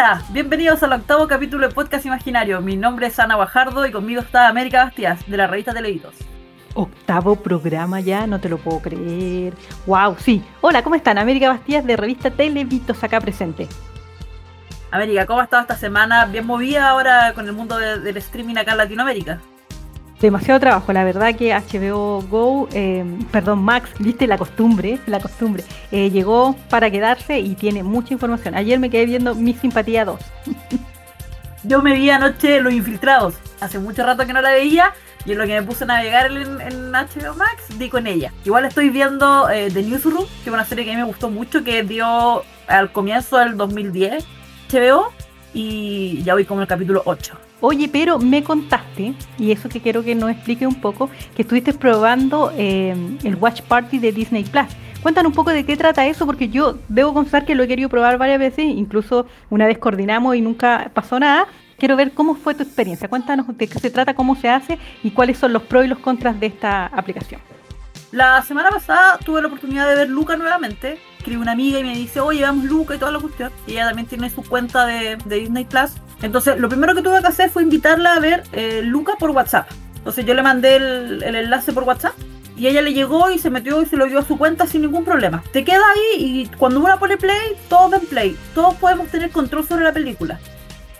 Hola, bienvenidos al octavo capítulo de Podcast Imaginario. Mi nombre es Ana Guajardo y conmigo está América Bastias, de la revista Televitos. Octavo programa ya, no te lo puedo creer. Wow, sí. Hola, ¿cómo están? América Bastías de revista Televitos acá presente. América, ¿cómo ha estado esta semana? Bien movida ahora con el mundo del streaming acá en Latinoamérica. Demasiado trabajo, la verdad que HBO Go, eh, perdón, Max, viste la costumbre, la costumbre, eh, llegó para quedarse y tiene mucha información. Ayer me quedé viendo Mi Simpatía 2. Yo me vi anoche Los Infiltrados, hace mucho rato que no la veía y en lo que me puse a navegar en, HBO Max, di con ella. Igual estoy viendo eh, The Newsroom, que es una serie que a mí me gustó mucho, que dio al comienzo del 2010 HBO y ya voy como en el capítulo 8. Oye, pero me contaste, y eso que quiero que nos explique un poco, que estuviste probando eh, el Watch Party de Disney Plus. Cuéntanos un poco de qué trata eso, porque yo debo confesar que lo he querido probar varias veces, incluso una vez coordinamos y nunca pasó nada. Quiero ver cómo fue tu experiencia. Cuéntanos de qué se trata, cómo se hace y cuáles son los pros y los contras de esta aplicación. La semana pasada tuve la oportunidad de ver Luca nuevamente. Escribe una amiga y me dice, oye, veamos Luca y toda la cuestión. Y ella también tiene su cuenta de, Disney Plus. Entonces, lo primero que tuve que hacer fue invitarla a ver eh, Luca por WhatsApp. Entonces, yo le mandé el, enlace por WhatsApp y ella le llegó y se metió y se lo dio a su cuenta sin ningún problema. Te queda ahí y cuando uno pone play, todos ven play. Todos podemos tener control sobre la película.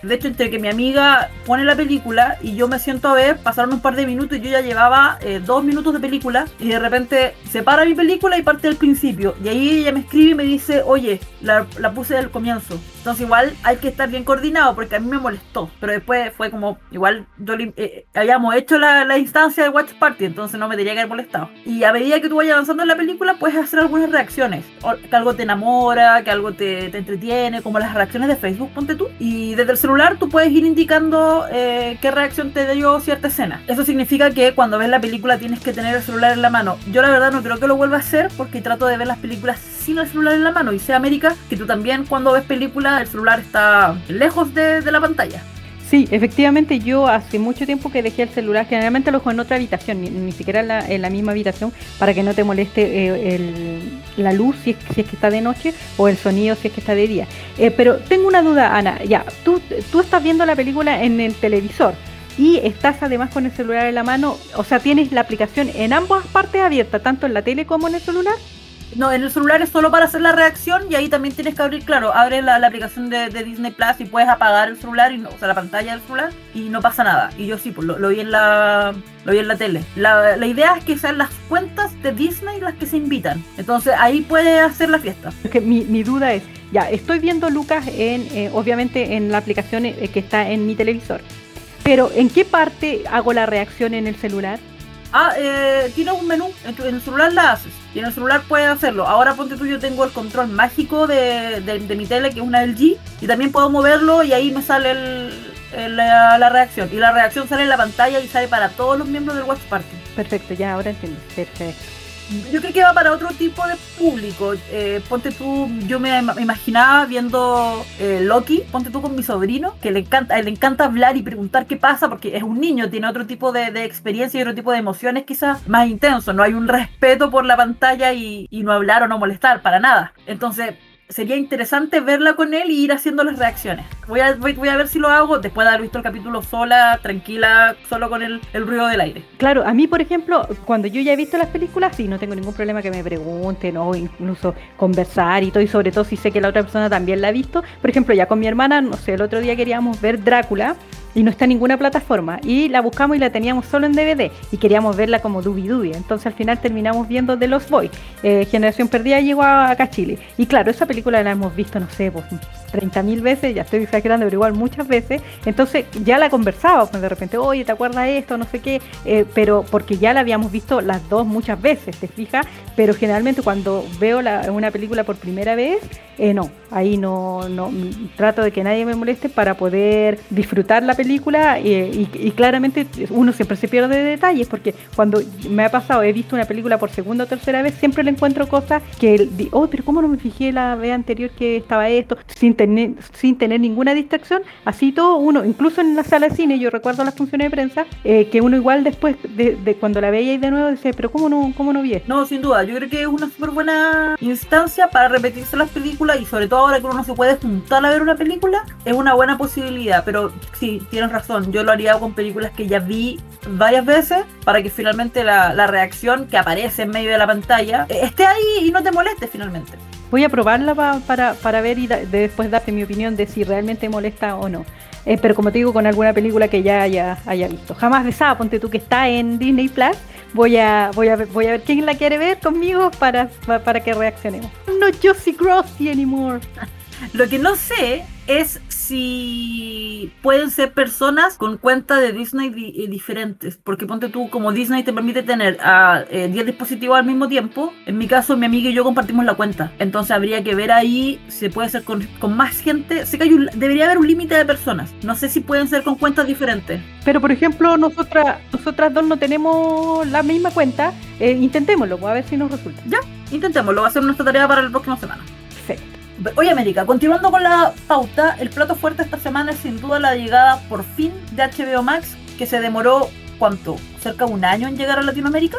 De hecho, entre que mi amiga pone la película y yo me siento a ver, pasaron un par de minutos y yo ya llevaba eh, dos minutos de película y de repente se para mi película y parte del principio. Y ahí ella me escribe y me dice, oye, la, la puse del comienzo. Entonces igual hay que estar bien coordinado porque a mí me molestó. Pero después fue como, igual yo eh, habíamos hecho la, la, instancia de Watch Party, entonces no me tenía que haber molestado. Y a medida que tú vayas avanzando en la película, puedes hacer algunas reacciones. que algo te enamora, que algo te, te, entretiene, como las reacciones de Facebook, ponte tú. Y desde el celular tú puedes ir indicando eh, qué reacción te dio cierta escena. Eso significa que cuando ves la película tienes que tener el celular en la mano. Yo la verdad no creo que lo vuelva a hacer porque trato de ver las películas sin el celular en la mano. Y sea América, que tú también cuando ves películas el celular está lejos de, la pantalla. Sí, efectivamente yo hace mucho tiempo que dejé el celular, generalmente lo dejo en otra habitación, ni, siquiera en la, misma habitación, para que no te moleste eh, la luz si es, si es, que está de noche o el sonido si es que está de día. Eh, pero tengo una duda, Ana, ya, tú, tú estás viendo la película en el televisor y estás además con el celular en la mano, o sea, tienes la aplicación en ambas partes abierta, tanto en la tele como en el celular. No, en el celular es solo para hacer la reacción y ahí también tienes que abrir, claro, abre la, aplicación de, Disney Plus y puedes apagar el celular, y no, o sea, la pantalla del celular y no pasa nada. Y yo sí, pues lo, vi en la lo vi en la tele. La, idea es que sean las cuentas de Disney las que se invitan. Entonces ahí puedes hacer la fiesta. que mi, mi duda es, ya, estoy viendo Lucas en, eh, obviamente en la aplicación eh, que está en mi televisor. Pero ¿en qué parte hago la reacción en el celular? Ah, eh, tiene un menú, en, el celular la haces. Y en el celular puedes hacerlo. Ahora ponte tú, yo tengo el control mágico de, mi tele, que es una LG. Y también puedo moverlo y ahí me sale la, reacción. Y la reacción sale en la pantalla y sale para todos los miembros del Watch Party. Perfecto, ya ahora entiendo. Perfecto yo creo que va para otro tipo de público. Eh, ponte tú, yo me, imaginaba viendo eh, Loki, ponte tú con mi sobrino, que le encanta, le encanta hablar y preguntar qué pasa, porque es un niño, tiene otro tipo de, experiencia y otro tipo de emociones quizás más intenso. No hay un respeto por la pantalla y, y no hablar o no molestar, para nada. Entonces, sería interesante verla con él y ir haciendo las reacciones. Voy a, voy, a ver si lo hago después de haber visto el capítulo sola, tranquila, solo con el, el, ruido del aire. Claro, a mí, por ejemplo, cuando yo ya he visto las películas, sí, no tengo ningún problema que me pregunten o incluso conversar y todo, y sobre todo si sé que la otra persona también la ha visto. Por ejemplo, ya con mi hermana, no sé, el otro día queríamos ver Drácula y no está en ninguna plataforma. Y la buscamos y la teníamos solo en DVD y queríamos verla como Dubi Dubi. Entonces al final terminamos viendo The Lost Boy. Eh, Generación Perdida llegó acá a Chile. Y claro, esa película la hemos visto, no sé, pues 30.000 veces, ya estoy exagerando, pero igual muchas veces. Entonces ya la conversaba, pues de repente, oye, ¿te acuerdas esto? No sé qué. Eh, pero porque ya la habíamos visto las dos muchas veces, ¿te fijas? Pero generalmente cuando veo una película por primera vez, eh, no, ahí no, no, trato de que nadie me moleste para poder disfrutar la película película eh, y, claramente uno siempre se pierde de detalles porque cuando me ha pasado, he visto una película por segunda o tercera vez, siempre le encuentro cosas que, oh, pero ¿cómo no me fijé la vez anterior que estaba esto? Sin tener, sin tener ninguna distracción, así todo uno, incluso en la sala de cine, yo recuerdo las funciones de prensa, eh, que uno igual después de, cuando la veía y de nuevo dice, pero ¿cómo no, cómo no vi No, sin duda, yo creo que es una súper buena instancia para repetirse las películas y sobre todo ahora que uno se puede juntar a ver una película, es una buena posibilidad, pero sí, tienes razón, yo lo haría con películas que ya vi varias veces para que finalmente la, la reacción que aparece en medio de la pantalla eh, esté ahí y no te moleste finalmente. Voy a probarla para, para ver y después darte mi opinión de si realmente molesta o no. Eh, pero como te digo, con alguna película que ya haya, haya visto. Jamás besada, ponte tú que está en Disney Plus. Voy a, voy a, ver, voy a ver quién la quiere ver conmigo para, para que reaccionemos. No Josie Grossi anymore. Lo que no sé es si pueden ser personas con cuenta de Disney eh, diferentes. Porque ponte tú, como Disney te permite tener a 10 eh, dispositivos al mismo tiempo, en mi caso mi amiga y yo compartimos la cuenta. Entonces habría que ver ahí si se puede hacer con, más gente. Sé que hay debería haber un límite de personas. No sé si pueden ser con cuentas diferentes. Pero por ejemplo, nosotras, nosotras dos no tenemos la misma cuenta. Eh, intentémoslo, pues, a ver si nos resulta. Ya, intentémoslo. Va a ser nuestra tarea para la próxima semana. Perfecto. Oye América, continuando con la pauta, el plato fuerte esta semana es sin duda la llegada por fin de HBO Max, que se demoró, ¿cuánto? ¿Cerca de un año en llegar a Latinoamérica?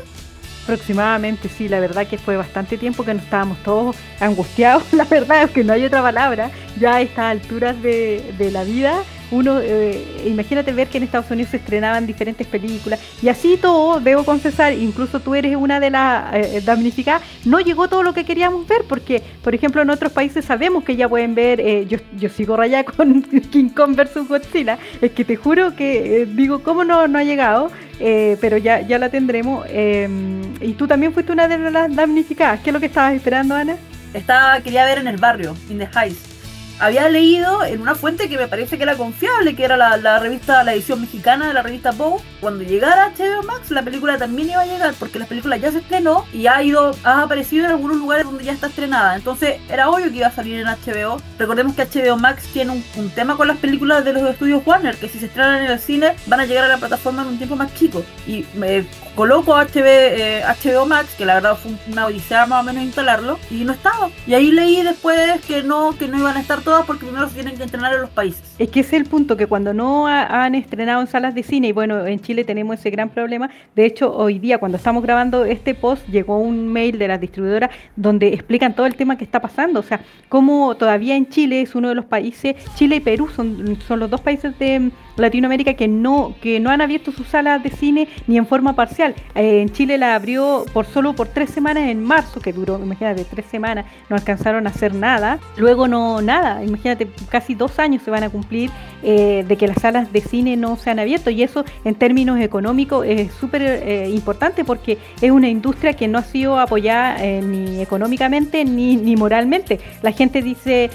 Aproximadamente, sí, la verdad que fue bastante tiempo que nos estábamos todos angustiados, la verdad es que no hay otra palabra, ya a estas alturas de, de la vida uno, eh, imagínate ver que en Estados Unidos se estrenaban diferentes películas y así todo, debo confesar, incluso tú eres una de las eh, damnificadas, no llegó todo lo que queríamos ver porque, por ejemplo, en otros países sabemos que ya pueden ver, eh, yo, yo sigo rayada con King Kong versus Godzilla, es que te juro que digo, ¿cómo no, no ha llegado? pero ya, ya la tendremos. y tú también fuiste una de las damnificadas. ¿Qué es lo que estabas esperando, Ana? Estaba, quería ver en el barrio, in the Heights había leído en una fuente que me parece que era confiable, que era la, revista, la edición mexicana de la revista Bow, cuando llegara HBO Max, la película también iba a llegar, porque la película ya se estrenó y ha ido, ha aparecido en algunos lugares donde ya está estrenada. Entonces era obvio que iba a salir en HBO. Recordemos que HBO Max tiene un, tema con las películas de los estudios Warner, que si se estrenan en el cine van a llegar a la plataforma en un tiempo más chico. Y me coloco HBO, eh, HBO Max, que la verdad fue una odisea más o menos instalarlo, y no estaba. Y ahí leí después que no, que no iban a estar porque primero se tienen que entrenar en los países. Es que ese es el punto, que cuando no han estrenado en salas de cine, y bueno, en Chile tenemos ese gran problema, de hecho hoy día cuando estamos grabando este post llegó un mail de las distribuidoras donde explican todo el tema que está pasando, o sea, cómo todavía en Chile es uno de los países, Chile y Perú son, son los dos países de Latinoamérica que no, que no han abierto sus salas de cine ni en forma parcial. Eh, en Chile la abrió por solo por tres semanas en marzo, que duró, imagínate, tres semanas, no alcanzaron a hacer nada. Luego no nada, imagínate, casi dos años se van a cumplir eh, de que las salas de cine no se han abierto y eso en términos económicos es súper eh, importante porque es una industria que no ha sido apoyada ni económicamente ni, ni moralmente. La gente dice,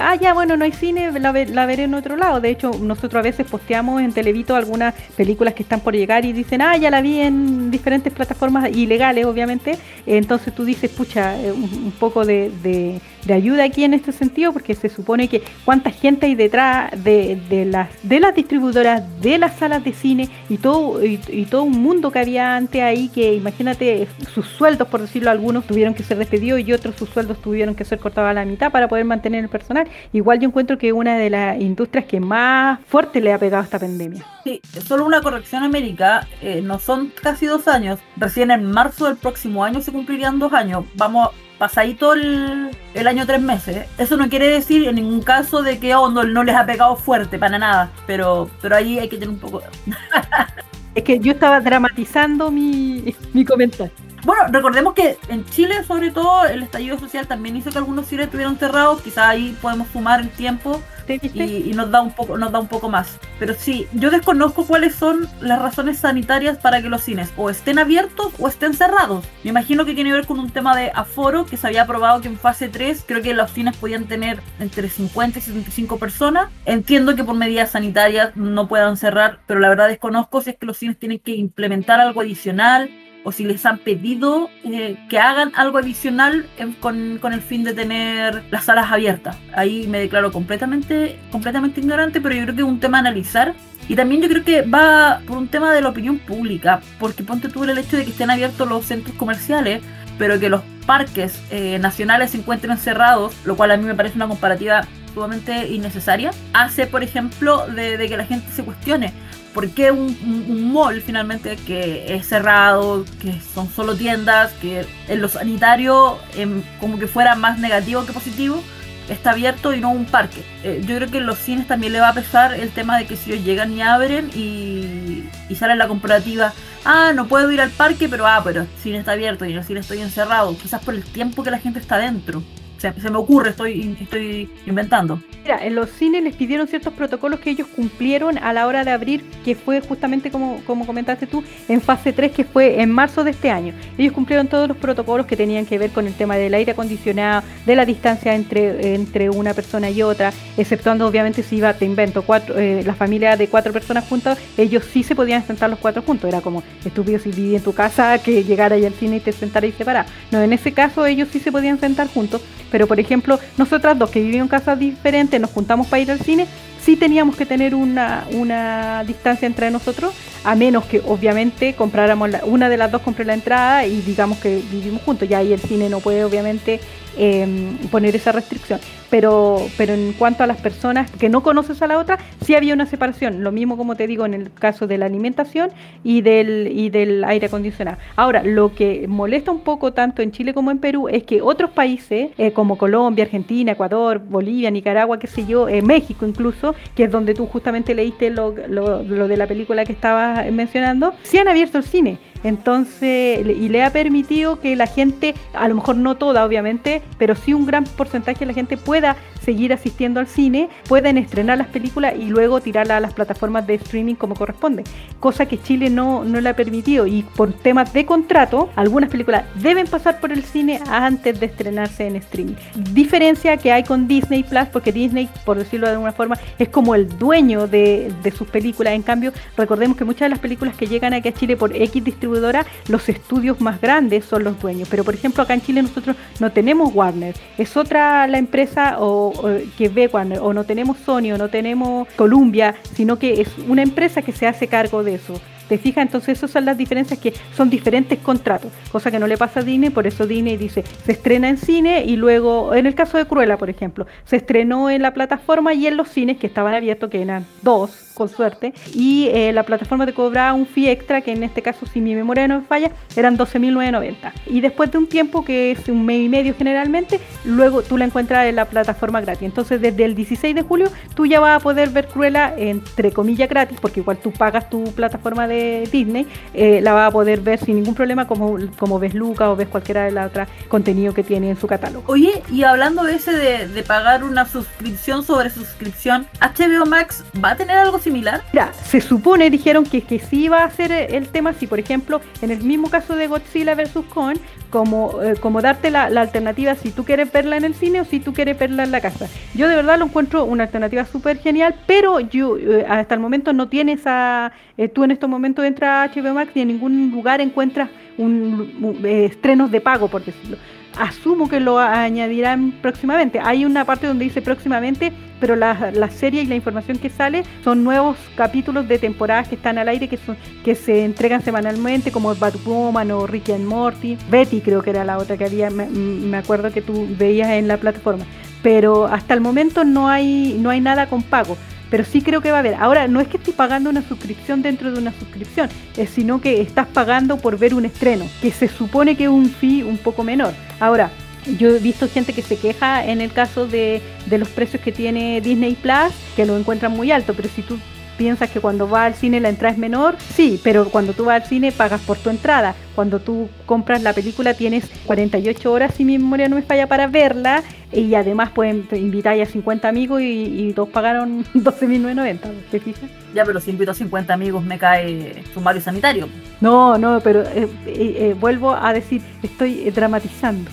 ah, ya, bueno, no hay cine, la, la veré en otro lado. De hecho, nosotros a veces en Televito algunas películas que están por llegar y dicen, ah, ya la vi en diferentes plataformas ilegales, obviamente. Entonces tú dices, pucha, eh, un, poco de, de, ayuda aquí en este sentido, porque se supone que cuánta gente hay detrás de, de las, de las distribuidoras, de las salas de cine y todo, y, todo un mundo que había antes ahí, que imagínate sus sueldos, por decirlo algunos, tuvieron que ser despedidos y otros sus sueldos tuvieron que ser cortados a la mitad para poder mantener el personal. Igual yo encuentro que una de las industrias que más fuerte le ha pegado esta pandemia. Sí, solo una corrección, América. Eh, no son casi dos años. Recién en marzo del próximo año se cumplirían dos años. Vamos pasadito el, el año tres meses. Eso no quiere decir en ningún caso de que oh, no, les ha pegado fuerte, para nada. Pero, pero ahí hay que tener un poco... es que yo estaba dramatizando mi, mi comentario. Bueno, recordemos que en Chile, sobre todo, el estallido social también hizo que algunos cines estuvieran cerrados. Quizá ahí podemos fumar el tiempo y, nos da un poco, nos da un poco más. Pero sí, yo desconozco cuáles son las razones sanitarias para que los cines o estén abiertos o estén cerrados. Me imagino que tiene que ver con un tema de aforo que se había aprobado que en fase 3 creo que los cines podían tener entre 50 y 75 personas. Entiendo que por medidas sanitarias no puedan cerrar, pero la verdad desconozco si es que los cines tienen que implementar algo adicional o si les han pedido eh, que hagan algo adicional con, con, el fin de tener las salas abiertas. Ahí me declaro completamente, completamente ignorante, pero yo creo que es un tema a analizar Y también yo creo que va por un tema de la opinión pública, porque ponte tú el hecho de que estén abiertos los centros comerciales, pero que los parques eh, nacionales se encuentren cerrados, lo cual a mí me parece una comparativa sumamente innecesaria, hace, por ejemplo, de, que la gente se cuestione. ¿Por qué un, un, mall finalmente que es cerrado, que son solo tiendas, que en lo sanitario em, como que fuera más negativo que positivo, está abierto y no un parque. Eh, yo creo que en los cines también le va a pesar el tema de que si ellos llegan y abren y, y sale la comparativa, ah, no puedo ir al parque, pero ah, pero el cine está abierto y en el cine estoy encerrado, quizás por el tiempo que la gente está dentro. Se me ocurre, estoy, estoy inventando. Mira, en los cines les pidieron ciertos protocolos que ellos cumplieron a la hora de abrir, que fue justamente como, como comentaste tú, en fase 3, que fue en marzo de este año. Ellos cumplieron todos los protocolos que tenían que ver con el tema del aire acondicionado, de la distancia entre, entre una persona y otra, exceptuando obviamente si iba, te invento, cuatro, eh, la familia de cuatro personas juntas, ellos sí se podían sentar los cuatro juntos. Era como estúpido si vivía en tu casa que llegara ahí al cine y te sentara y separara. No, en ese caso ellos sí se podían sentar juntos pero por ejemplo, nosotras dos que vivimos en casas diferentes, nos juntamos para ir al cine, sí teníamos que tener una, una distancia entre nosotros, a menos que obviamente compráramos una de las dos compré la entrada y digamos que vivimos juntos. Ya ahí el cine no puede obviamente Em, poner esa restricción. Pero, pero en cuanto a las personas que no conoces a la otra, sí había una separación. Lo mismo como te digo en el caso de la alimentación y del, y del aire acondicionado. Ahora, lo que molesta un poco tanto en Chile como en Perú es que otros países, eh, como Colombia, Argentina, Ecuador, Bolivia, Nicaragua, qué sé yo, eh, México incluso, que es donde tú justamente leíste lo, lo, de la película que estabas mencionando, sí han abierto el cine. Entonces, y le ha permitido que la gente, a lo mejor no toda obviamente, pero sí un gran porcentaje de la gente pueda seguir asistiendo al cine, pueden estrenar las películas y luego tirarlas a las plataformas de streaming como corresponde, cosa que Chile no, no le ha permitido. Y por temas de contrato, algunas películas deben pasar por el cine antes de estrenarse en streaming. Diferencia que hay con Disney Plus, porque Disney, por decirlo de alguna forma, es como el dueño de, de sus películas, en cambio, recordemos que muchas de las películas que llegan aquí a Chile por X distribuidora, los estudios más grandes son los dueños, pero por ejemplo acá en Chile nosotros no tenemos Warner, es otra la empresa o que ve cuando o no tenemos Sony o no tenemos Columbia, sino que es una empresa que se hace cargo de eso. ¿Te fijas? Entonces esas son las diferencias que son diferentes contratos, cosa que no le pasa a Disney, por eso Disney dice, se estrena en cine y luego, en el caso de Cruella, por ejemplo, se estrenó en la plataforma y en los cines que estaban abiertos, que eran dos, con suerte, y eh, la plataforma te cobraba un fee extra, que en este caso, si mi memoria no me falla, eran 12.990. Y después de un tiempo, que es un mes y medio generalmente, luego tú la encuentras en la plataforma gratis. Entonces, desde el 16 de julio, tú ya vas a poder ver Cruella, entre comillas, gratis, porque igual tú pagas tu plataforma de Disney, eh, la vas a poder ver sin ningún problema, como, como ves Luca o ves cualquiera de los otros contenidos que tiene en su catálogo. Oye, y hablando ese de, de pagar una suscripción sobre suscripción, HBO Max va a tener algo similar? Mira, se supone, dijeron que, que sí iba a ser el tema, si por ejemplo, en el mismo caso de Godzilla vs. Kong, como, eh, como darte la, alternativa si tú quieres verla en el cine o si tú quieres verla en la casa. Yo de verdad lo encuentro una alternativa súper genial, pero yo eh, hasta el momento no tienes a... Eh, tú en estos momentos entras a HBO Max y en ningún lugar encuentras un, estrenos de pago, por decirlo asumo que lo añadirán próximamente. Hay una parte donde dice próximamente, pero la, la, serie y la información que sale son nuevos capítulos de temporadas que están al aire, que, son, que se entregan semanalmente, como Batwoman o Ricky and Morty. Betty creo que era la otra que había, me, me acuerdo que tú veías en la plataforma. Pero hasta el momento no hay, no hay nada con pago pero sí creo que va a haber. Ahora, no es que estés pagando una suscripción dentro de una suscripción, es sino que estás pagando por ver un estreno, que se supone que es un fee un poco menor. Ahora, yo he visto gente que se queja en el caso de, de los precios que tiene Disney Plus, que lo encuentran muy alto, pero si tú piensas que cuando vas al cine la entrada es menor, sí, pero cuando tú vas al cine pagas por tu entrada. Cuando tú compras la película tienes 48 horas, si mi memoria no me falla, para verla y además pueden invitar a 50 amigos y, todos pagaron 12.990, ¿te fijas? Ya, pero si invito a 50 amigos me cae sumario sanitario. No, no, pero eh, eh, eh, vuelvo a decir, estoy dramatizando.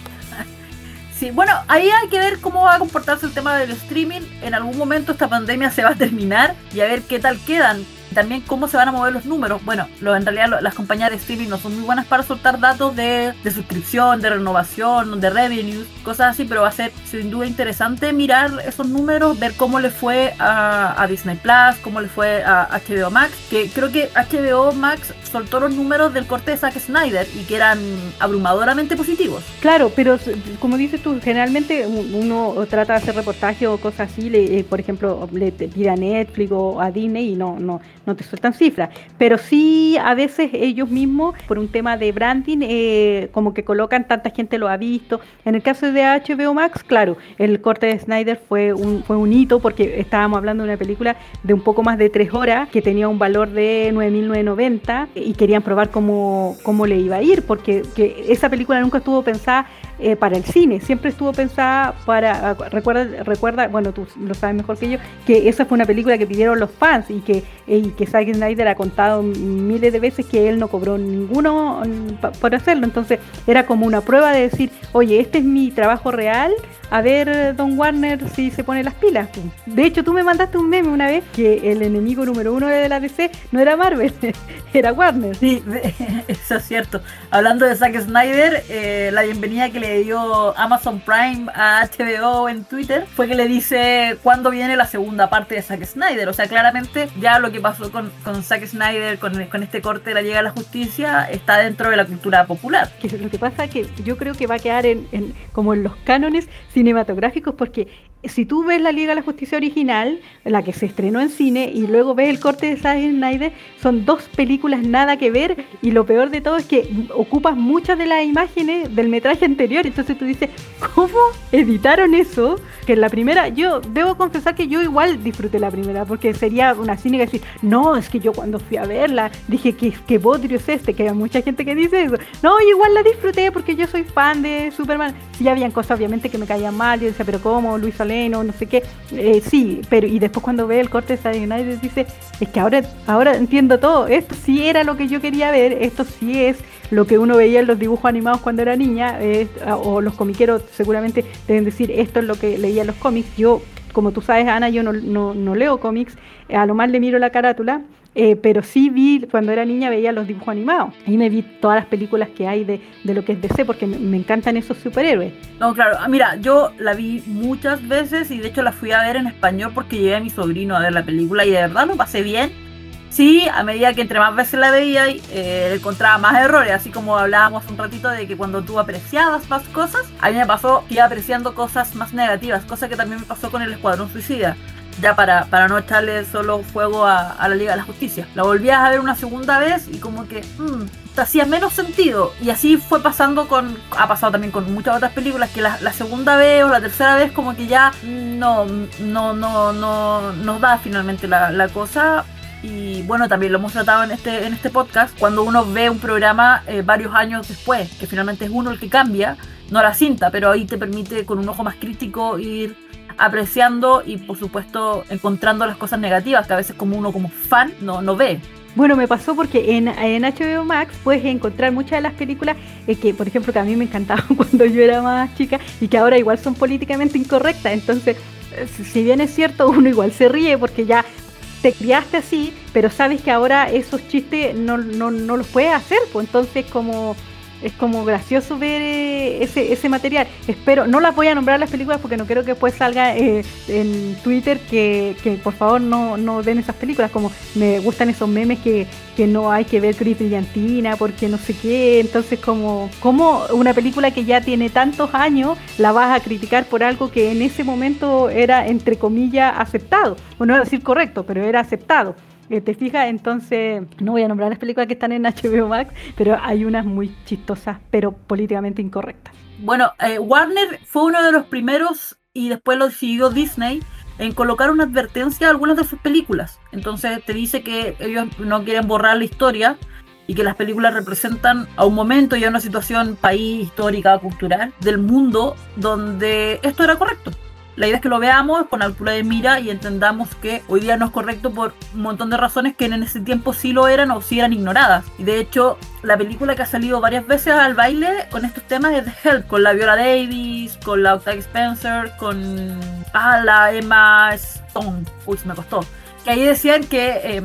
Sí, bueno, ahí hay que ver cómo va a comportarse el tema del streaming. En algún momento esta pandemia se va a terminar y a ver qué tal quedan. También cómo se van a mover los números. Bueno, lo, en realidad las compañías de streaming no son muy buenas para soltar datos de, de suscripción, de renovación, de revenue, cosas así, pero va a ser sin duda interesante mirar esos números, ver cómo le fue a, Disney Plus, cómo le fue a HBO Max, que creo que HBO Max soltó los números del corte de Zack Snyder y que eran abrumadoramente positivos. Claro, pero como dices tú, generalmente uno trata de hacer reportajes o cosas así, eh, por ejemplo, le pide a Netflix o a Disney y no, no, no te sueltan cifras. Pero sí, a veces ellos mismos, por un tema de branding, eh, como que colocan, tanta gente lo ha visto. En el caso de HBO Max, claro, el corte de Snyder fue un, fue un hito porque estábamos hablando de una película de un poco más de tres horas que tenía un valor de 9.990 y querían probar cómo, cómo le iba a ir, porque que esa película nunca estuvo pensada eh, para el cine, siempre estuvo pensada para, recuerda, recuerda, bueno, tú lo sabes mejor que yo, que esa fue una película que pidieron los fans y que, y que Zack Snyder ha contado miles de veces que él no cobró ninguno mm, por hacerlo, entonces era como una prueba de decir, oye, este es mi trabajo real, a ver Don Warner si se pone las pilas. De hecho, tú me mandaste un meme una vez que el enemigo número uno de la DC no era Marvel, era Warner. Sí, eso es cierto. Hablando de Zack Snyder, eh, la bienvenida que le dio Amazon Prime a HBO en Twitter fue que le dice cuándo viene la segunda parte de Zack Snyder. O sea, claramente ya lo que pasó con, con Zack Snyder, con, con este corte de la Liga a la Justicia, está dentro de la cultura popular. Que lo que pasa es que yo creo que va a quedar en, como en los cánones cinematográficos porque si tú ves la Liga de la Justicia original, la que se estrenó en cine, y luego ves el corte de Zack Snyder, son dos películas nada que ver, y lo peor de todo es que ocupas muchas de las imágenes del metraje anterior, entonces tú dices, ¿cómo editaron eso? Que la primera, yo debo confesar que yo igual disfruté la primera, porque sería una cínica decir, no, es que yo cuando fui a verla dije que, que bodrio es este, que hay mucha gente que dice eso. No, igual la disfruté porque yo soy fan de Superman. Sí, habían cosas obviamente que me caían mal, yo decía, pero ¿cómo? Luis Ale no sé qué. Eh, sí, pero y después cuando ve el corte de Saturday Night dice, es que ahora, ahora entiendo todo, esto sí era lo que yo quería ver, esto sí es lo que uno veía en los dibujos animados cuando era niña, o los comiqueros seguramente deben decir, esto es lo que leía en los cómics. Yo, como tú sabes, Ana, yo no, no, leo cómics, a lo más le miro la carátula eh, pero sí vi, cuando era niña veía los dibujos animados. Y me vi todas las películas que hay de, de lo que es DC, porque me, encantan esos superhéroes. No, claro, ah, mira, yo la vi muchas veces y de hecho la fui a ver en español porque llevé a mi sobrino a ver la película y de verdad lo pasé bien. Sí, a medida que entre más veces la veía, eh, encontraba más errores, así como hablábamos un ratito de que cuando tú apreciabas más cosas, a mí me pasó que iba apreciando cosas más negativas, cosa que también me pasó con el Escuadrón Suicida ya para, para no echarle solo fuego a, la Liga de la Justicia. La volvías a ver una segunda vez y como que te hacía menos sentido. Y así fue pasando con, ha pasado también con muchas otras películas, que la, segunda vez o la tercera vez como que ya no, no, no, no nos da finalmente la cosa y bueno, también lo hemos tratado en este, en este podcast, cuando uno ve un programa eh, varios años después, que finalmente es uno el que cambia, no la cinta, pero ahí te permite con un ojo más crítico ir apreciando y por supuesto encontrando las cosas negativas que a veces como uno como fan no, no ve. Bueno, me pasó porque en, en HBO Max puedes encontrar muchas de las películas que, por ejemplo, que a mí me encantaban cuando yo era más chica y que ahora igual son políticamente incorrectas. Entonces, eh, si bien es cierto, uno igual se ríe porque ya te criaste así, pero sabes que ahora esos chistes no, no, no los puedes hacer. Pues entonces, como es como gracioso ver eh, ese, ese material. Espero, no las voy a nombrar las películas porque no quiero que después salga eh, en Twitter que, que, por favor no, no den esas películas, como me gustan esos memes que, que no hay que ver Cris Brillantina porque no sé qué, entonces como, como una película que ya tiene tantos años la vas a criticar por algo que en ese momento era entre comillas aceptado, o no a decir correcto, pero era aceptado. Eh, ¿Te fijas? Entonces, no voy a nombrar las películas que están en HBO Max, pero hay unas muy chistosas, pero políticamente incorrectas. Bueno, eh, Warner fue uno de los primeros y después lo siguió Disney en colocar una advertencia a algunas de sus películas. Entonces te dice que ellos no quieren borrar la historia y que las películas representan a un momento y a una situación país, histórica, cultural del mundo donde esto era correcto. La idea es que lo veamos con altura de mira y entendamos que hoy día no es correcto por un montón de razones que en ese tiempo sí lo eran o sí eran ignoradas. Y de hecho, la película que ha salido varias veces al baile con estos temas es The Help, con la Viola Davis, con la Octavia Spencer, con ah, la Emma Stone. Uy, se me costó. Que ahí decían que eh,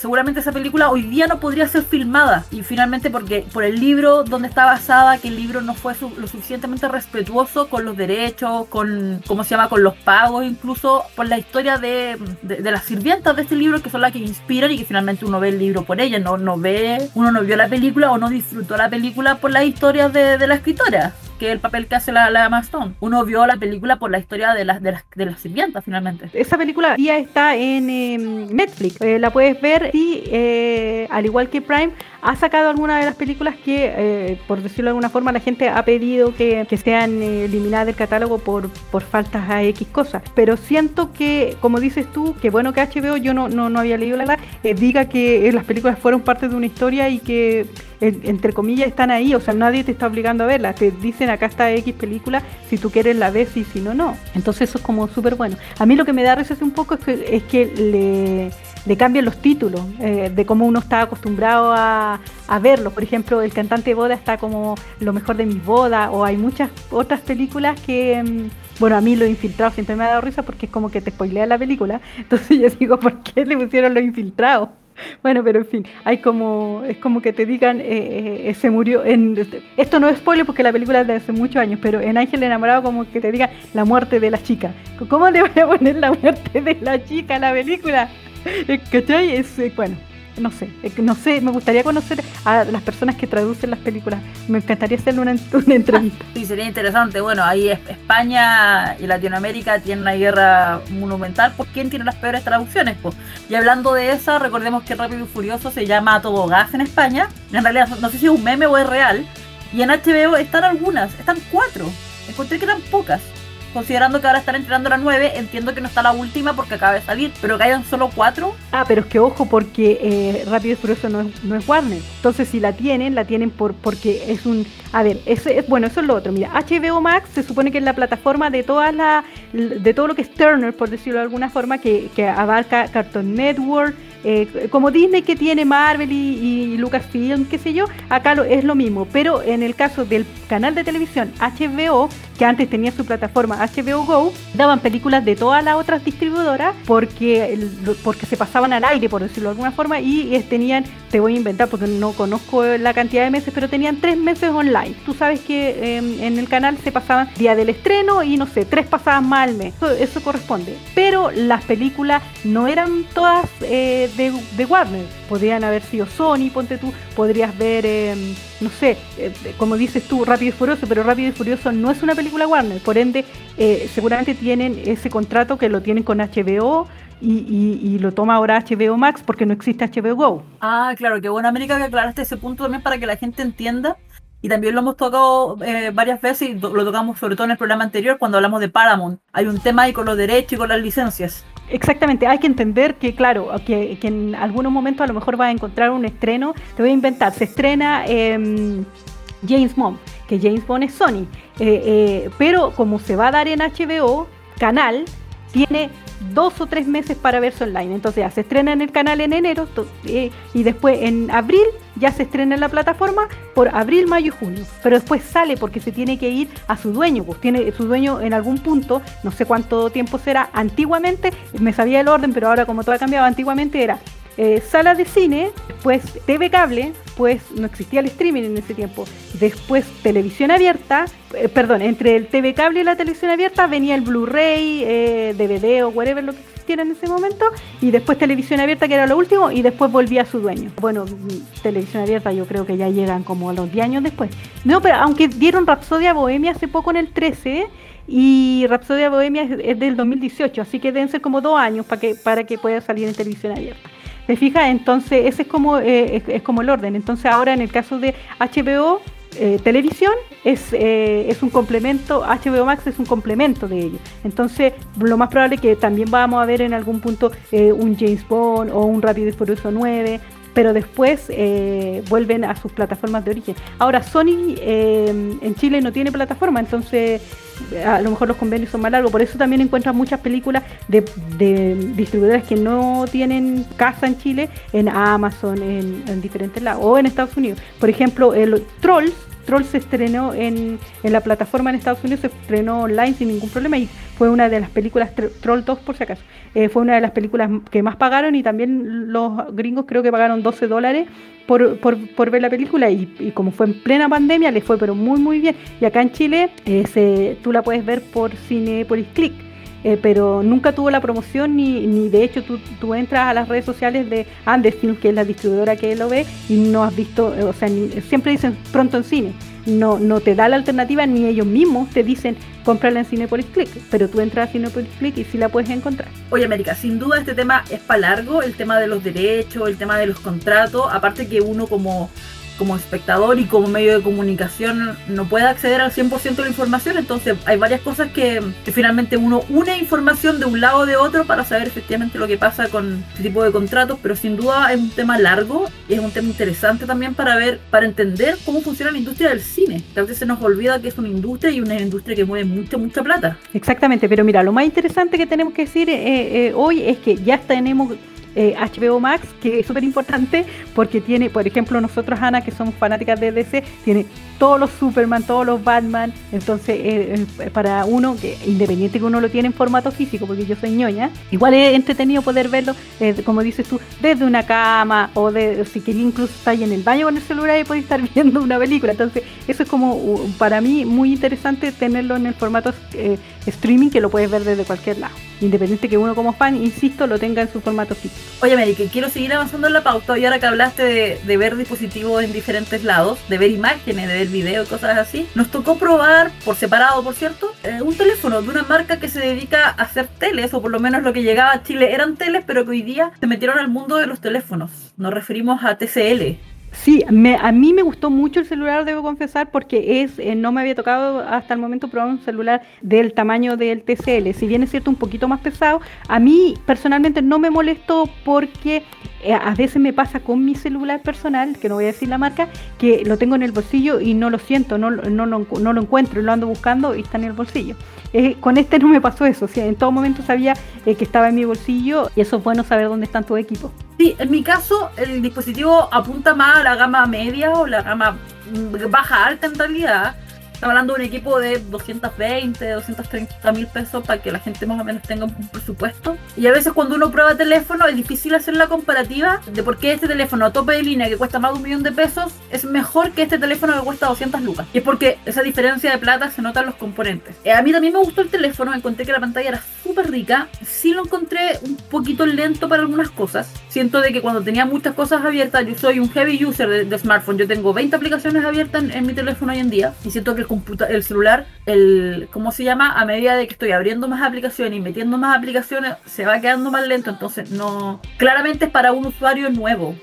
seguramente esa película hoy día no podría ser filmada. Y finalmente porque por el libro donde está basada, que el libro no fue lo suficientemente respetuoso con los derechos, con, ¿cómo se llama?, con los pagos, incluso por la historia de, de, las sirvientas de este libro, que son las que inspiran y que finalmente uno ve el libro por ellas, no, no ve, uno no vio la película o no disfrutó la película por las historias de, de la escritora que el papel que hace la, la Emma. Uno vio la película por la historia de las, de las, de las sirvientas, finalmente. Esa película ya está en em, Netflix. Eh, la puedes ver y, eh, al igual que Prime, ha sacado algunas de las películas que, eh, por decirlo de alguna forma, la gente ha pedido que, que sean eliminadas del catálogo por, por faltas a X cosas. Pero siento que, como dices tú, que bueno que HBO, yo no, no, no había leído la verdad, diga que las películas fueron parte de una historia y que entre comillas, están ahí, o sea, nadie te está obligando a verla, te dicen acá está X película, si tú quieres la ves y si no, no. Entonces eso es como súper bueno. A mí lo que me da risa un poco es que, es que le, cambian los títulos, eh, de cómo uno está acostumbrado a, a verlo. Por ejemplo, el cantante de boda está como lo mejor de mis bodas, o hay muchas otras películas que... Mm, bueno, a mí lo infiltrado siempre me ha dado risa porque es como que te spoilea la película. Entonces yo digo, ¿por qué le pusieron lo infiltrado? Bueno, pero en fin, hay como, es como que te digan, eh, eh, se murió, en, esto no es spoiler porque la película es de hace muchos años, pero en Ángel enamorado como que te digan la muerte de la chica. ¿Cómo le voy a poner la muerte de la chica a la película? ¿Cachai? Es, eh, bueno, no sé, no sé, me gustaría conocer a las personas que traducen las películas. Me encantaría hacerle una, una entrevista. Sí, sería interesante. Bueno, ahí España y Latinoamérica tienen una guerra monumental por quién tiene las peores traducciones. Pues. Y hablando de esa, recordemos que Rápido y Furioso se llama Todo Gas en España. En realidad, no sé si es un meme o es real. Y en HBO están algunas, están cuatro. Encontré que eran pocas considerando que ahora están entrenando la 9, entiendo que no está la última porque acaba de salir, pero que hayan solo 4. Ah, pero es que ojo, porque eh, Rápido y Furioso no es, no es Warner. Entonces, si la tienen, la tienen por porque es un. A ver, es, es, bueno, eso es lo otro. Mira, HBO Max se supone que es la plataforma de todas la, de todo lo que es Turner, por decirlo de alguna forma, que abarca Cartoon Network. Eh, como Disney que tiene Marvel y, Lucasfilm, qué sé yo, acá es lo mismo, pero en el caso del canal de televisión HBO, que antes tenía su plataforma HBO Go, daban películas de todas las otras distribuidoras porque, porque se pasaban al aire, por decirlo de alguna forma, y tenían, te voy a inventar porque no conozco la cantidad de meses, pero tenían tres meses online. Tú sabes que em, en el canal se pasaban día del estreno y no sé, tres pasadas más al mes. Eso, corresponde. Pero las películas no eran todas... Eh, de, Warner. Podrían haber sido Sony, ponte tú, podrías ver, em, no sé, eh, como dices tú, Rápido y Furioso, pero Rápido y Furioso no es una película Warner, por ende, eh, seguramente tienen ese contrato que lo tienen con HBO. Y, lo toma ahora HBO Max porque no existe HBO Go. Ah, claro, qué buena América que aclaraste ese punto también para que la gente entienda y también lo hemos tocado eh, varias veces y lo tocamos sobre todo en el programa anterior cuando hablamos de Paramount. Hay un tema ahí con los derechos y con las licencias. Exactamente, hay que entender que, claro, que, en algunos momentos a lo mejor va a encontrar un estreno. Te voy a inventar, se estrena em, James Bond, que James Bond es Sony, eh, eh, pero como se va a dar en HBO, canal, tiene dos o tres meses para verse online. Entonces ya se estrena en el canal en enero eh, y después en abril ya se estrena en la plataforma por abril, mayo y junio. Pero después sale porque se tiene que ir a su dueño. Pues tiene su dueño en algún punto, no sé cuánto tiempo será. Antiguamente, me sabía el orden, pero ahora como todo ha cambiado, antiguamente era eh, sala de cine, después TV cable, pues no existía el streaming en ese tiempo, después televisión abierta, eh, perdón, entre el TV cable y la televisión abierta venía el Blu-ray, eh, DVD o whatever lo que existiera en ese momento, y después televisión abierta que era lo último, y después volvía a su dueño. Bueno, televisión abierta yo creo que ya llegan como a los 10 años después. No, pero aunque dieron Rapsodia Bohemia hace poco en el 13, y Rapsodia Bohemia es, del 2018, así que deben ser como dos años para que, para que pueda salir en televisión abierta. ¿Te fijas? Entonces, ese es como, eh, es, como el orden. Entonces, ahora en el caso de HBO, eh, televisión es, eh, es un complemento, HBO Max es un complemento de ello. Entonces, lo más probable es que también vamos a ver en algún punto un James Bond o un Rápido y Furioso 9 pero después eh, vuelven a sus plataformas de origen. Ahora, Sony eh, en Chile no tiene plataforma, entonces a lo mejor los convenios son más largos, por eso también encuentran muchas películas de, de distribuidores que no tienen casa en Chile, en Amazon, en, diferentes lados, o en Estados Unidos. Por ejemplo, el Trolls Troll se estrenó en, en la plataforma en Estados Unidos, se estrenó online sin ningún problema y fue una de las películas, Troll 2 por si acaso, eh, fue una de las películas que más pagaron y también los gringos creo que pagaron 12 dólares por, por, ver la película y, como fue en plena pandemia le fue pero muy muy bien. Y acá en Chile eh, se, tú la puedes ver por Cinepolis Click eh, pero nunca tuvo la promoción ni, ni de hecho tú, tú, entras a las redes sociales de Andes Film, que es la distribuidora que lo ve, y no has visto, o sea, siempre dicen pronto en cine. No, no te da la alternativa ni ellos mismos te dicen cómprala en Cinepolis Click, pero tú entras a Cinepolis Click y sí la puedes encontrar. Oye, América, sin duda este tema es para largo, el tema de los derechos, el tema de los contratos, aparte que uno como como espectador y como medio de comunicación no puede acceder al 100% de la información, entonces hay varias cosas que, finalmente uno une información de un lado o de otro para saber efectivamente lo que pasa con este tipo de contratos, pero sin duda es un tema largo y es un tema interesante también para ver, para entender cómo funciona la industria del cine, que a veces se nos olvida que es una industria y una industria que mueve mucha, mucha plata. Exactamente, pero mira, lo más interesante que tenemos que decir eh, eh, hoy es que ya tenemos HBO eh, Max, que es súper importante porque tiene, por ejemplo, nosotros, Ana, que somos fanáticas de DC, tiene todos los Superman, todos los Batman, entonces eh, eh, para uno, que independiente que uno lo tiene en formato físico, porque yo soy ñoña, igual es entretenido poder verlo, como dices tú, desde una cama o de, si quería incluso estar en el baño con el celular y podéis estar viendo una película, entonces eso es como para mí muy interesante tenerlo en el formato streaming que lo puedes ver desde cualquier lado independiente que uno como fan, insisto, lo tenga en su formato físico. Oye, Mary, quiero seguir avanzando en la pauta y ahora que hablaste de, ver dispositivos en diferentes lados, de ver imágenes, de ver videos, cosas así, nos tocó probar, por separado, por cierto, eh, un teléfono de una marca que se dedica a hacer teles, o por lo menos lo que llegaba a Chile eran teles, pero que hoy día se metieron al mundo de los teléfonos. Nos referimos a TCL. Sí, me, a mí me gustó mucho el celular, debo confesar, porque es eh, no me había tocado hasta el momento probar un celular del tamaño del TCL. Si bien es cierto un poquito más pesado, a mí personalmente no me molestó porque eh, a veces me pasa con mi celular personal, que no voy a decir la marca, que lo tengo en el bolsillo y no lo siento, no, no, no, no lo encuentro, lo ando buscando y está en el bolsillo. Eh, con este no me pasó eso, en todo momento sabía que estaba en mi bolsillo y eso es bueno saber dónde están tus equipos. Sí, en mi caso el dispositivo apunta más a la gama media o la gama baja alta en realidad Estamos hablando de un equipo de 220, 230 mil pesos para que la gente más o menos tenga un presupuesto. Y a veces cuando uno prueba teléfono es difícil hacer la comparativa de por qué este teléfono a tope de línea que cuesta más de un millón de pesos es mejor que este teléfono que cuesta 200 lucas. Y es porque esa diferencia de plata se nota en los componentes. Eh, a mí también me gustó el teléfono, encontré que la pantalla era súper rica. Sí lo encontré un poquito lento para algunas cosas. Siento de que cuando tenía muchas cosas abiertas, yo soy un heavy user de, smartphone. Yo tengo 20 aplicaciones abiertas en, en mi teléfono hoy en día. Y siento que el el celular, el, ¿cómo se llama? A medida de que estoy abriendo más aplicaciones y metiendo más aplicaciones, se va quedando más lento. Entonces, no. Claramente es para un usuario nuevo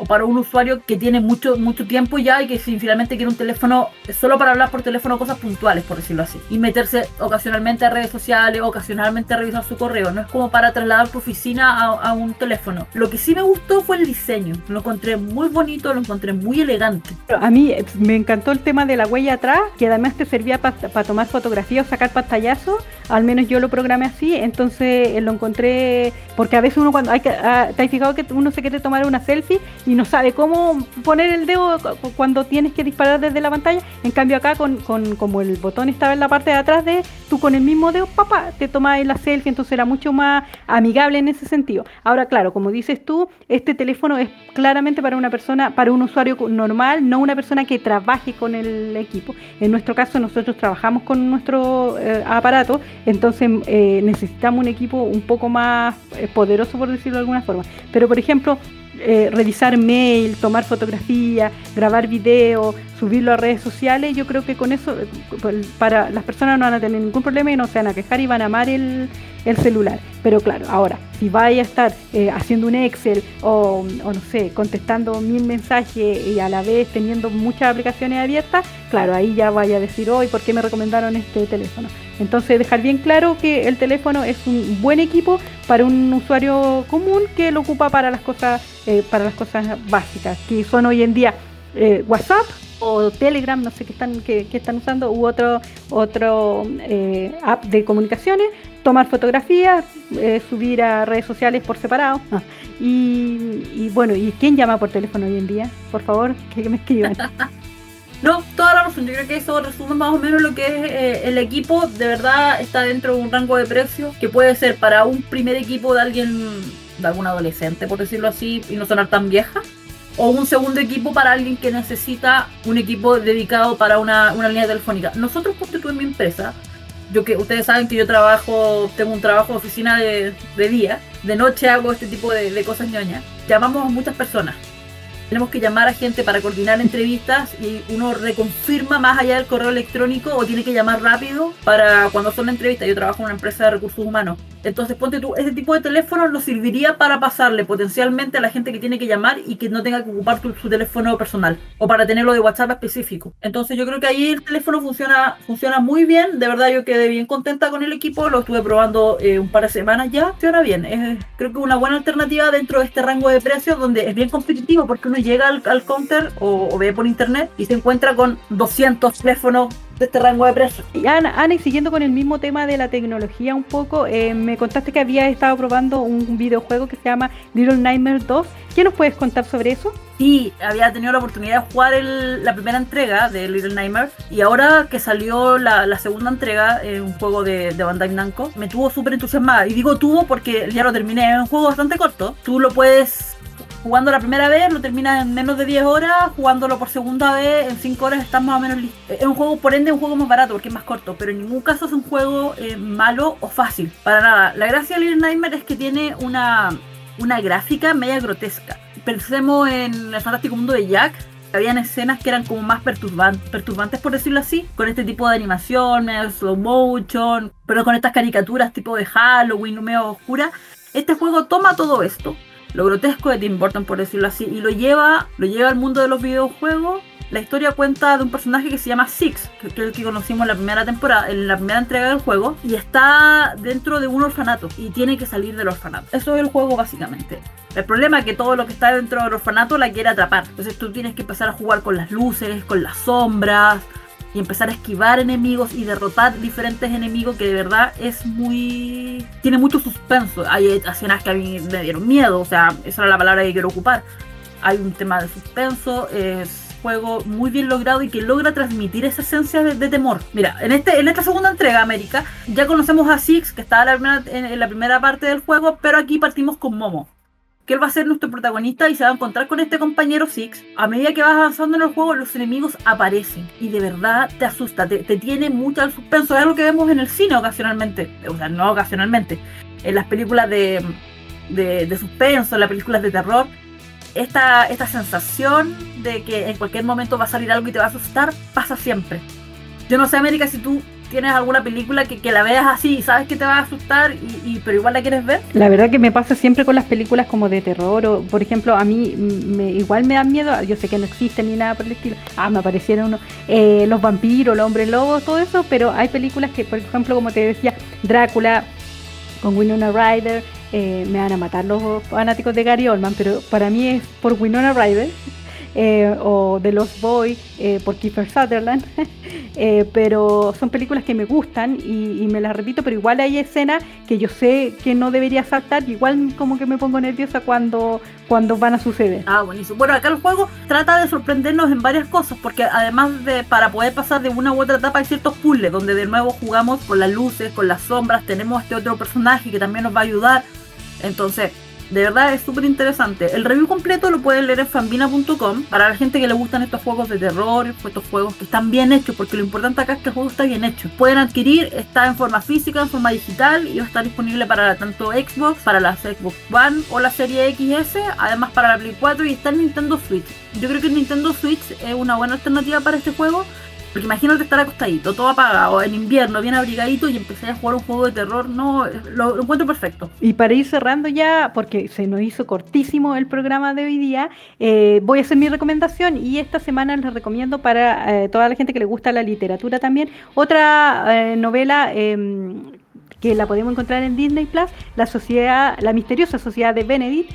o para un usuario que tiene mucho, mucho tiempo ya y que finalmente quiere un teléfono solo para hablar por teléfono cosas puntuales, por decirlo así. Y meterse ocasionalmente a redes sociales, ocasionalmente a revisar su correo. No es como para trasladar tu oficina a, un teléfono. Lo que sí me gustó fue el diseño. Lo encontré muy bonito, lo encontré muy elegante. A mí eh, me encantó el tema de la huella atrás, que además te servía para tomar fotografías o sacar pantallazos. Al menos yo lo programé así, entonces eh, lo encontré, porque a veces uno cuando hay que, ah, te has fijado que uno se quiere tomar una selfie no sabe cómo poner el dedo cuando tienes que disparar desde la pantalla. En cambio acá, con, con como el botón estaba en la parte de atrás de, tú con el mismo dedo, papá, te tomas la selfie, entonces era mucho más amigable en ese sentido. Ahora, claro, como dices tú, este teléfono es claramente para una persona, para un usuario normal, no una persona que trabaje con el equipo. En nuestro caso, nosotros trabajamos con nuestro eh, aparato, entonces eh, necesitamos un equipo un poco más eh, poderoso, por decirlo de alguna forma. Pero, por ejemplo, eh, revisar mail, tomar fotografía, grabar video, subirlo a redes sociales, yo creo que con eso para las personas no van a tener ningún problema y no se van a quejar y van a amar el, celular. Pero claro, ahora, si vaya a estar eh, haciendo un Excel o, o, no sé, contestando mil mensajes y a la vez teniendo muchas aplicaciones abiertas, claro, ahí ya vaya a decir, hoy, ¿por qué me recomendaron este teléfono? Entonces, dejar bien claro que el teléfono es un buen equipo para un usuario común que lo ocupa para las cosas, eh, para las cosas básicas, que son hoy en día eh, WhatsApp o Telegram, no sé qué están, qué, están usando, u otro, otro eh, app de comunicaciones, tomar fotografías, subir a redes sociales por separado. Y, y, bueno, ¿y quién llama por teléfono hoy en día? Por favor, que me escriban. No, toda la razón. Yo creo que eso resume más o menos lo que es eh, el equipo. De verdad está dentro de un rango de precio que puede ser para un primer equipo de alguien, de algún adolescente, por decirlo así, y no sonar tan vieja. O un segundo equipo para alguien que necesita un equipo dedicado para una, una línea telefónica. Nosotros, porque en mi empresa, yo que ustedes saben que yo trabajo, tengo un trabajo de oficina de, de día, de noche hago este tipo de, de cosas ñoñas. Llamamos a muchas personas tenemos que llamar a gente para coordinar entrevistas y uno reconfirma más allá del correo electrónico o tiene que llamar rápido para cuando son entrevistas. Yo trabajo en una empresa de recursos humanos. Entonces, ponte tú, ese tipo de teléfono nos serviría para pasarle potencialmente a la gente que tiene que llamar y que no tenga que ocupar su teléfono personal o para tenerlo de WhatsApp específico. Entonces, yo creo que ahí el teléfono funciona, funciona muy bien. De verdad, yo quedé bien contenta con el equipo. Lo estuve probando eh, un par de semanas ya. Funciona bien. Es, creo que una buena alternativa dentro de este rango de precios donde es bien competitivo porque uno llega al, al counter o, o, ve por internet y se encuentra con 200 teléfonos de este rango de precios. Y Ana, Ana, y siguiendo con el mismo tema de la tecnología un poco, eh, me contaste que había estado probando un videojuego que se llama Little Nightmares 2. ¿Qué nos puedes contar sobre eso? Sí, había tenido la oportunidad de jugar el, la primera entrega de Little Nightmares y ahora que salió la, la segunda entrega, eh, un juego de, de Bandai Namco, me tuvo súper entusiasmada. Y digo tuvo porque ya lo terminé, es un juego bastante corto. Tú lo puedes jugando la primera vez lo terminas en menos de 10 horas, jugándolo por segunda vez en 5 horas estás más o menos listo. Es un juego, por ende, un juego más barato porque es más corto, pero en ningún caso es un juego eh, malo o fácil, para nada. La gracia de Little Nightmare es que tiene una, una gráfica media grotesca. Pensemos en el fantástico mundo de Jack, habían escenas que eran como más perturban perturbantes, por decirlo así, con este tipo de animaciones, slow motion, pero con estas caricaturas tipo de Halloween, medio oscura. Este juego toma todo esto, lo grotesco de Tim Burton, por decirlo así, y lo lleva, lo lleva al mundo de los videojuegos. La historia cuenta de un personaje que se llama Six, que es el que conocimos en la primera temporada, en la primera entrega del juego, y está dentro de un orfanato y tiene que salir del orfanato. Eso es el juego básicamente. El problema es que todo lo que está dentro del orfanato la quiere atrapar. Entonces tú tienes que empezar a jugar con las luces, con las sombras, y empezar a esquivar enemigos y derrotar diferentes enemigos que de verdad es muy... tiene mucho suspenso. Hay escenas que a mí me dieron miedo, o sea, esa era la palabra que quiero ocupar. Hay un tema de suspenso, es juego muy bien logrado y que logra transmitir esa esencia de, de, temor. Mira, en, este, en esta segunda entrega, América, ya conocemos a Six, que estaba en en la primera parte del juego, pero aquí partimos con Momo que él va a ser nuestro protagonista y se va a encontrar con este compañero Six. A medida que vas avanzando en el juego, los enemigos aparecen y de verdad te asusta, te, te tiene mucho al suspenso. Es algo que vemos en el cine ocasionalmente, o sea, no ocasionalmente, en las películas de, de, de suspenso, en las películas de terror. Esta, esta sensación de que en cualquier momento va a salir algo y te va a asustar pasa siempre. Yo no sé, América, si tú tienes alguna película que, que, la veas así y sabes que te va a asustar, y, pero igual la quieres ver? La verdad que me pasa siempre con las películas como de terror, o por ejemplo, a mí me, igual me dan miedo, yo sé que no existen ni nada por el estilo, ah, me aparecieron unos, eh, los vampiros, los hombres lobos, todo eso, pero hay películas que, por ejemplo, como te decía, Drácula, con Winona Ryder, eh, me van a matar los fanáticos de Gary Oldman, pero para mí es por Winona Ryder. Eh, o The Lost Boy eh, por Kiefer Sutherland, eh, pero son películas que me gustan y, me las repito, pero igual hay escenas que yo sé que no debería saltar, igual como que me pongo nerviosa cuando, cuando van a suceder. Ah, buenísimo. Bueno, acá el juego trata de sorprendernos en varias cosas, porque además de para poder pasar de una u otra etapa hay ciertos puzzles donde de nuevo jugamos con las luces, con las sombras, tenemos este otro personaje que también nos va a ayudar. Entonces, de verdad es súper interesante. El review completo lo pueden leer en fanbina.com para la gente que le gustan estos juegos de terror, estos juegos que están bien hechos, porque lo importante acá es que el juego está bien hecho. Pueden adquirir, está en forma física, en forma digital y va a estar disponible para tanto Xbox, para la Xbox One o la serie XS, además para la Play 4 y está en Nintendo Switch. Yo creo que Nintendo Switch es una buena alternativa para este juego porque imagínate estar acostadito, todo apagado, en invierno, bien abrigadito y empecé a jugar un juego de terror. No, lo, encuentro perfecto. Y para ir cerrando ya, porque se nos hizo cortísimo el programa de hoy día, eh, voy a hacer mi recomendación y esta semana les recomiendo para eh, toda la gente que le gusta la literatura también, otra eh, novela que la podemos encontrar en Disney Plus, la sociedad, la misteriosa sociedad de Benedict,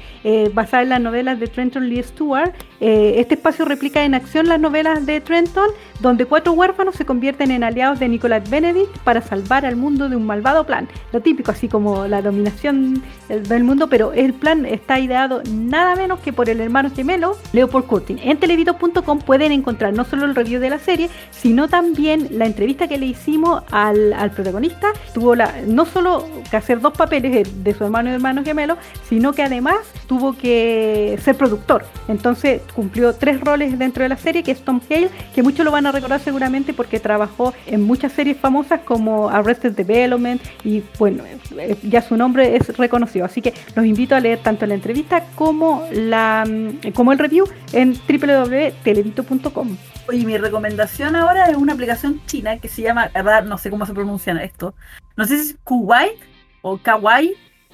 basada en las novelas de Trenton Lee Stewart, Eh, este espacio replica en acción las novelas de Trenton, donde cuatro huérfanos se convierten en aliados de Nicholas Benedict para salvar al mundo de un malvado plan. Lo típico, así como la dominación del mundo, pero el plan está ideado nada menos que por el hermano gemelo Leopold Curtin. En televito.com pueden encontrar no solo el review de la serie, sino también la entrevista que le hicimos al, protagonista. Tuvo no solo que hacer dos papeles de su hermano y hermano gemelo, sino que además tuvo que ser productor. Entonces cumplió tres roles dentro de la serie, que es Tom Hale, que muchos lo van a recordar seguramente porque trabajó en muchas series famosas como Arrested Development y bueno, eh, ya su nombre es reconocido. Así que los invito a leer tanto la entrevista como, la, mm, como el review en www.televito.com. Oye, mi recomendación ahora es una aplicación china que se llama, no sé cómo se pronuncia esto, no sé si es Kuwait o Kawaii,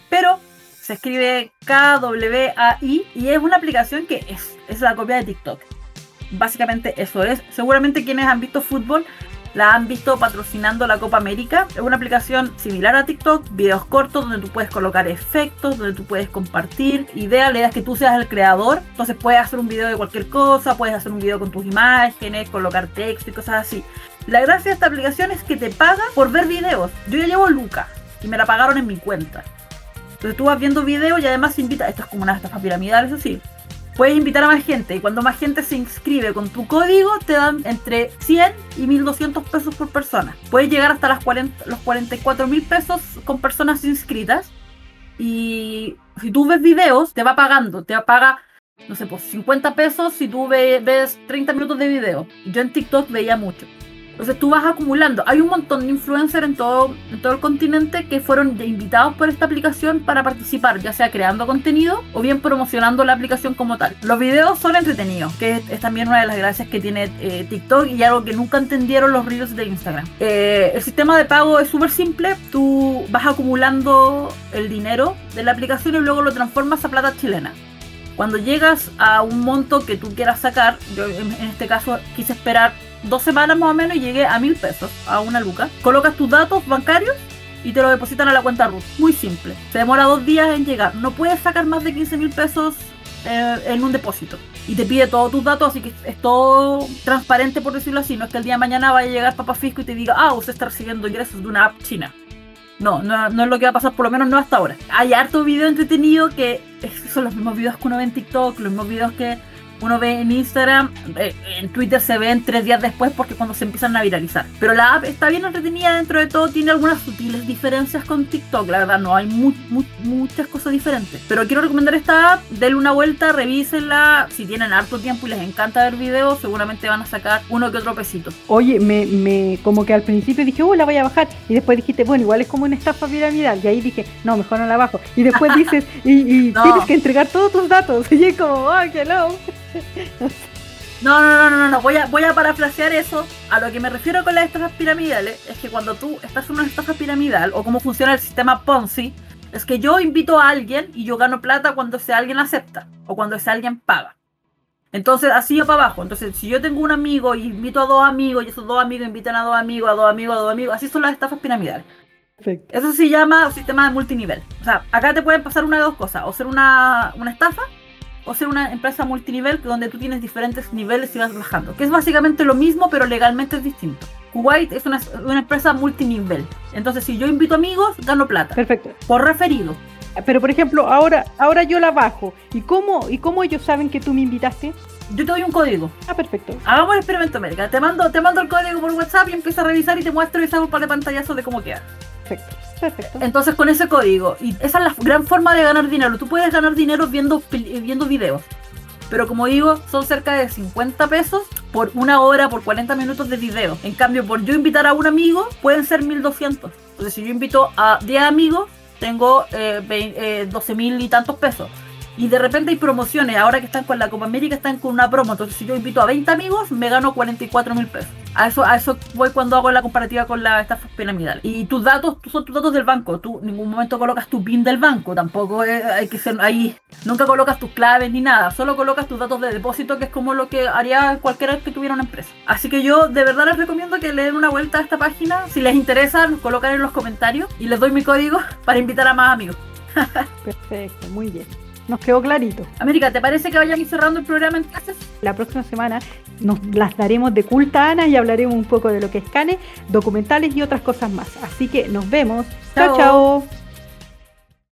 pero se escribe K-W-A-I y es una aplicación que es, es la copia de TikTok. Básicamente eso es. Seguramente quienes han visto fútbol la han visto patrocinando la Copa América. Es una aplicación similar a TikTok, videos cortos donde tú puedes colocar efectos, donde tú puedes compartir ideas, le das que tú seas el creador. Entonces puedes hacer un video de cualquier cosa, puedes hacer un video con tus imágenes, colocar texto y cosas así. La gracia de esta aplicación es que te paga por ver videos. Yo ya llevo Luca y me la pagaron en mi cuenta. Entonces tú vas viendo videos y además invita, esto es como una estafa piramidal, eso sí. Puedes invitar a más gente y cuando más gente se inscribe con tu código te dan entre 100 y 1200 pesos por persona. Puedes llegar hasta las 40, los 44 mil pesos con personas inscritas y si tú ves videos te va pagando, te paga no sé, pues 50 pesos si tú ves 30 minutos de video. Yo en TikTok veía mucho. Entonces tú vas acumulando. Hay un montón de influencers en todo, en todo el continente que fueron invitados por esta aplicación para participar, ya sea creando contenido o bien promocionando la aplicación como tal. Los videos son entretenidos, que es, también una de las gracias que tiene eh, TikTok y algo que nunca entendieron los reels de Instagram. Eh, el sistema de pago es súper simple. Tú vas acumulando el dinero de la aplicación y luego lo transformas a plata chilena. Cuando llegas a un monto que tú quieras sacar, yo en este caso quise esperar dos semanas más o menos y llegué a mil pesos, a una luca. Colocas tus datos bancarios y te lo depositan a la cuenta RUT. Muy simple. Se demora dos días en llegar. No puedes sacar más de 15 mil pesos eh, en un depósito. Y te pide todos tus datos, así que es todo transparente, por decirlo así. No es que el día de mañana vaya a llegar Papá Fisco y te diga, ah, usted está recibiendo ingresos de una app china. No, no, no es lo que va a pasar, por lo menos no hasta ahora. Hay harto video entretenido que son los mismos videos que uno ve en TikTok, los mismos videos que uno ve en Instagram, eh, en Twitter se ven tres días después porque cuando se empiezan a viralizar. Pero la app está bien entretenida dentro de todo, tiene algunas sutiles diferencias con TikTok, la verdad no hay muchas cosas diferentes. Pero quiero recomendar esta app, denle una vuelta, revísenla, si tienen harto tiempo y les encanta ver videos, seguramente van a sacar uno que otro pesito. Oye, me, me como que al principio dije, oh, la voy a bajar, y después dijiste, bueno, igual es como una estafa piramidal, y ahí dije, no, mejor no la bajo. Y después dices, y, tienes que entregar todos tus datos, y es como, oh, qué loco. No, no, no, no, no, voy a, voy a parafrasear eso. A lo que me refiero con las estafas piramidales es que cuando tú estás en una estafa piramidal o cómo funciona el sistema Ponzi, es que yo invito a alguien y yo gano plata cuando ese alguien acepta o cuando ese alguien paga. Entonces, así yo para abajo. Entonces, si yo tengo un amigo y invito a dos amigos y esos dos amigos invitan a dos amigos, a dos amigos, a dos amigos, así son las estafas piramidales. Eso se llama sistema de multinivel. O sea, acá te pueden pasar una de dos cosas. O ser una, una estafa o ser una empresa multinivel donde tú tienes diferentes niveles y vas bajando, que es básicamente lo mismo pero legalmente es distinto. Kuwait es una, empresa multinivel, entonces si yo invito amigos, gano plata. Perfecto. Por referido. Pero por ejemplo, ahora, ahora yo la bajo. ¿Y cómo, ¿Y cómo ellos saben que tú me invitaste? Yo te doy un código. Ah, perfecto. Hagamos el experimento, América. Te mando, te mando el código por WhatsApp y empiezo a revisar y te muestro y saco un par de pantallazos de cómo queda. Perfecto. Perfecto. Entonces con ese código, y esa es la gran forma de ganar dinero. Tú puedes ganar dinero viendo, viendo videos. Pero como digo, son cerca de 50 pesos por una hora, por 40 minutos de video. En cambio, por yo invitar a un amigo, pueden ser 1200. Entonces, si yo invito a 10 amigos, tengo eh, eh mil y tantos pesos. Y de repente hay promociones. Ahora que están con la Copa América, están con una promo. Entonces, si yo invito a 20 amigos, me gano 44 mil pesos. A eso, a eso voy cuando hago la comparativa con la estafa piramidal. Y tus datos son tus datos del banco. Tú en ningún momento colocas tu PIN del banco. Tampoco hay que ser ahí. Nunca colocas tus claves ni nada. Solo colocas tus datos de depósito, que es como lo que haría cualquiera que tuviera una empresa. Así que yo de verdad les recomiendo que le den una vuelta a esta página. Si les interesa, nos colocan en los comentarios y les doy mi código para invitar a más amigos. Perfecto, muy bien. Nos quedó clarito. América, ¿te parece que vayan cerrando el programa en clases? La próxima semana nos las daremos de culta Ana y hablaremos un poco de lo que es Cane, documentales y otras cosas más. Así que nos vemos. chao. chao.